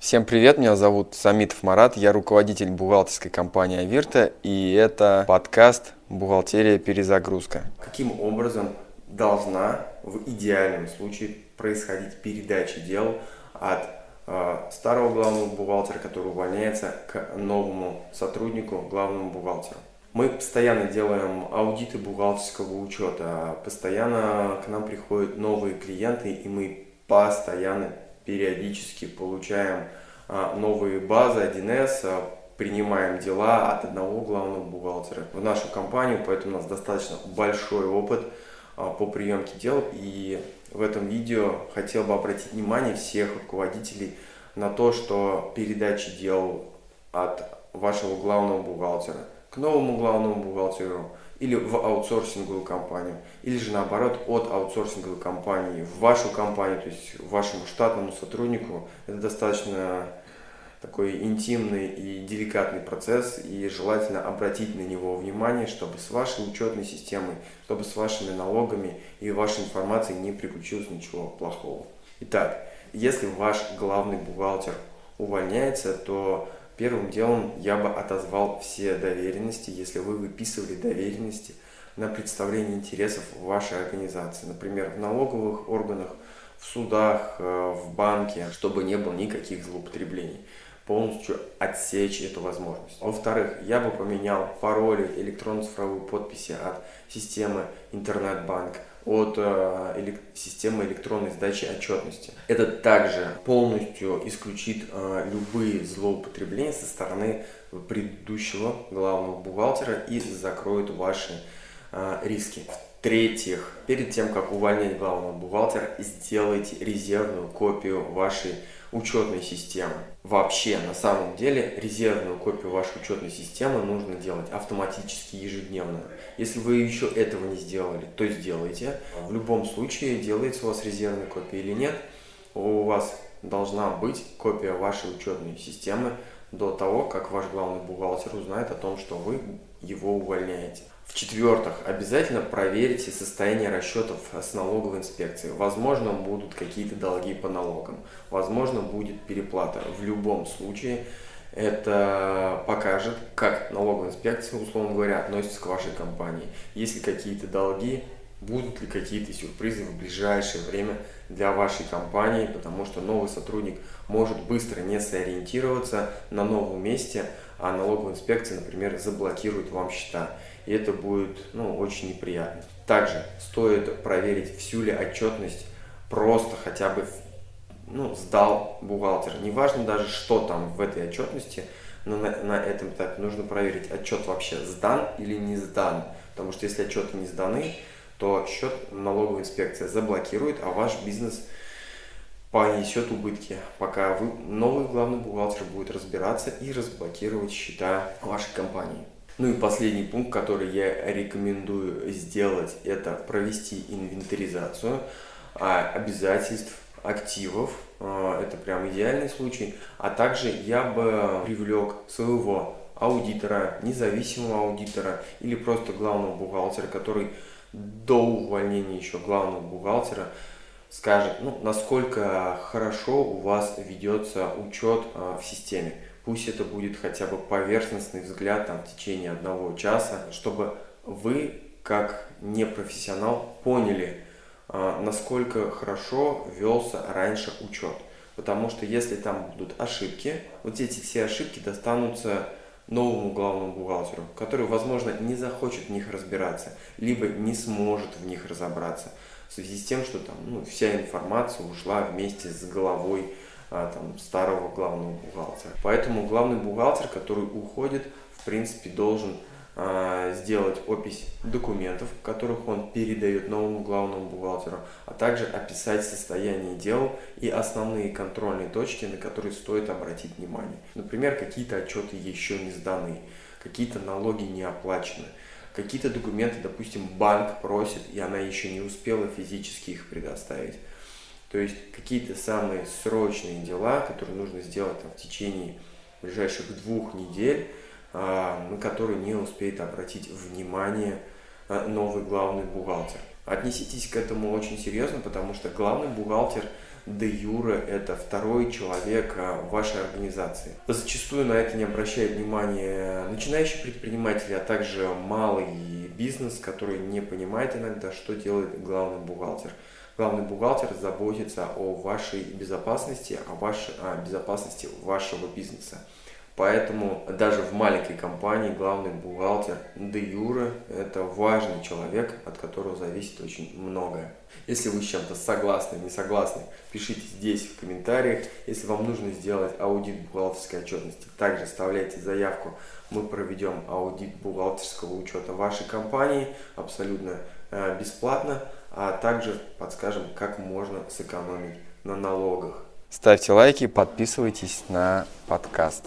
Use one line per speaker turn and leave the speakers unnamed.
Всем привет, меня зовут Самитов Марат, я руководитель бухгалтерской компании Авирта, и это подкаст «Бухгалтерия. Перезагрузка». Каким образом должна в идеальном случае происходить передача дел от э, старого главного бухгалтера, который увольняется, к новому сотруднику, главному бухгалтеру? Мы постоянно делаем аудиты бухгалтерского учета, постоянно к нам приходят новые клиенты, и мы постоянно периодически получаем а, новые базы 1С, а, принимаем дела от одного главного бухгалтера в нашу компанию, поэтому у нас достаточно большой опыт а, по приемке дел. И в этом видео хотел бы обратить внимание всех руководителей на то, что передача дел от вашего главного бухгалтера к новому главному бухгалтеру или в аутсорсинговую компанию, или же наоборот от аутсорсинговой компании в вашу компанию, то есть вашему штатному сотруднику. Это достаточно такой интимный и деликатный процесс, и желательно обратить на него внимание, чтобы с вашей учетной системой, чтобы с вашими налогами и вашей информацией не приключилось ничего плохого. Итак, если ваш главный бухгалтер увольняется, то Первым делом я бы отозвал все доверенности, если вы выписывали доверенности на представление интересов вашей организации, например, в налоговых органах, в судах, э, в банке, чтобы не было никаких злоупотреблений полностью отсечь эту возможность. Во-вторых, я бы поменял пароли электронно-цифровой подписи от системы интернет-банк от э, системы электронной сдачи отчетности. Это также полностью исключит э, любые злоупотребления со стороны предыдущего главного бухгалтера и закроет ваши э, риски. В-третьих, перед тем, как увольнять главного бухгалтера, сделайте резервную копию вашей учетной системы. Вообще, на самом деле, резервную копию вашей учетной системы нужно делать автоматически ежедневно. Если вы еще этого не сделали, то сделайте. В любом случае, делается у вас резервная копия или нет, у вас должна быть копия вашей учетной системы до того, как ваш главный бухгалтер узнает о том, что вы его увольняете. В-четвертых, обязательно проверите состояние расчетов с налоговой инспекцией. Возможно, будут какие-то долги по налогам, возможно, будет переплата. В любом случае, это покажет, как налоговая инспекция, условно говоря, относится к вашей компании. Если какие-то долги, будут ли какие-то сюрпризы в ближайшее время для вашей компании, потому что новый сотрудник может быстро не сориентироваться на новом месте, а налоговая инспекция, например, заблокирует вам счета. И это будет ну, очень неприятно. Также стоит проверить всю ли отчетность просто хотя бы ну, сдал бухгалтер. Неважно даже, что там в этой отчетности, но на, на этом этапе нужно проверить, отчет вообще сдан или не сдан. Потому что если отчеты не сданы, то счет налоговая инспекция заблокирует, а ваш бизнес понесет убытки, пока вы, новый главный бухгалтер будет разбираться и разблокировать счета вашей компании. Ну и последний пункт, который я рекомендую сделать, это провести инвентаризацию а, обязательств, активов. А, это прям идеальный случай. А также я бы привлек своего аудитора, независимого аудитора или просто главного бухгалтера, который до увольнения еще главного бухгалтера скажет, ну, насколько хорошо у вас ведется учет э, в системе. Пусть это будет хотя бы поверхностный взгляд там, в течение одного часа, чтобы вы, как непрофессионал, поняли, э, насколько хорошо велся раньше учет. Потому что если там будут ошибки, вот эти все ошибки достанутся новому главному бухгалтеру, который, возможно, не захочет в них разбираться, либо не сможет в них разобраться в связи с тем, что там ну, вся информация ушла вместе с головой а, там, старого главного бухгалтера. Поэтому главный бухгалтер, который уходит, в принципе, должен а, сделать опись документов, которых он передает новому главному бухгалтеру, а также описать состояние дел и основные контрольные точки, на которые стоит обратить внимание. Например, какие-то отчеты еще не сданы, какие-то налоги не оплачены, какие-то документы, допустим, банк просит, и она еще не успела физически их предоставить. То есть какие-то самые срочные дела, которые нужно сделать там, в течение ближайших двух недель, а, на который не успеет обратить внимание а, новый главный бухгалтер. Отнеситесь к этому очень серьезно, потому что главный бухгалтер де юре это второй человек а, в вашей организации. Зачастую на это не обращают внимания начинающие предприниматели, а также малый бизнес, который не понимает иногда, что делает главный бухгалтер. Главный бухгалтер заботится о вашей безопасности, о, вашей, о безопасности вашего бизнеса. Поэтому даже в маленькой компании главный бухгалтер де юре – это важный человек, от которого зависит очень многое. Если вы с чем-то согласны, не согласны, пишите здесь в комментариях. Если вам нужно сделать аудит бухгалтерской отчетности, также оставляйте заявку. Мы проведем аудит бухгалтерского учета вашей компании абсолютно э, бесплатно, а также подскажем, как можно сэкономить на налогах. Ставьте лайки, подписывайтесь на подкаст.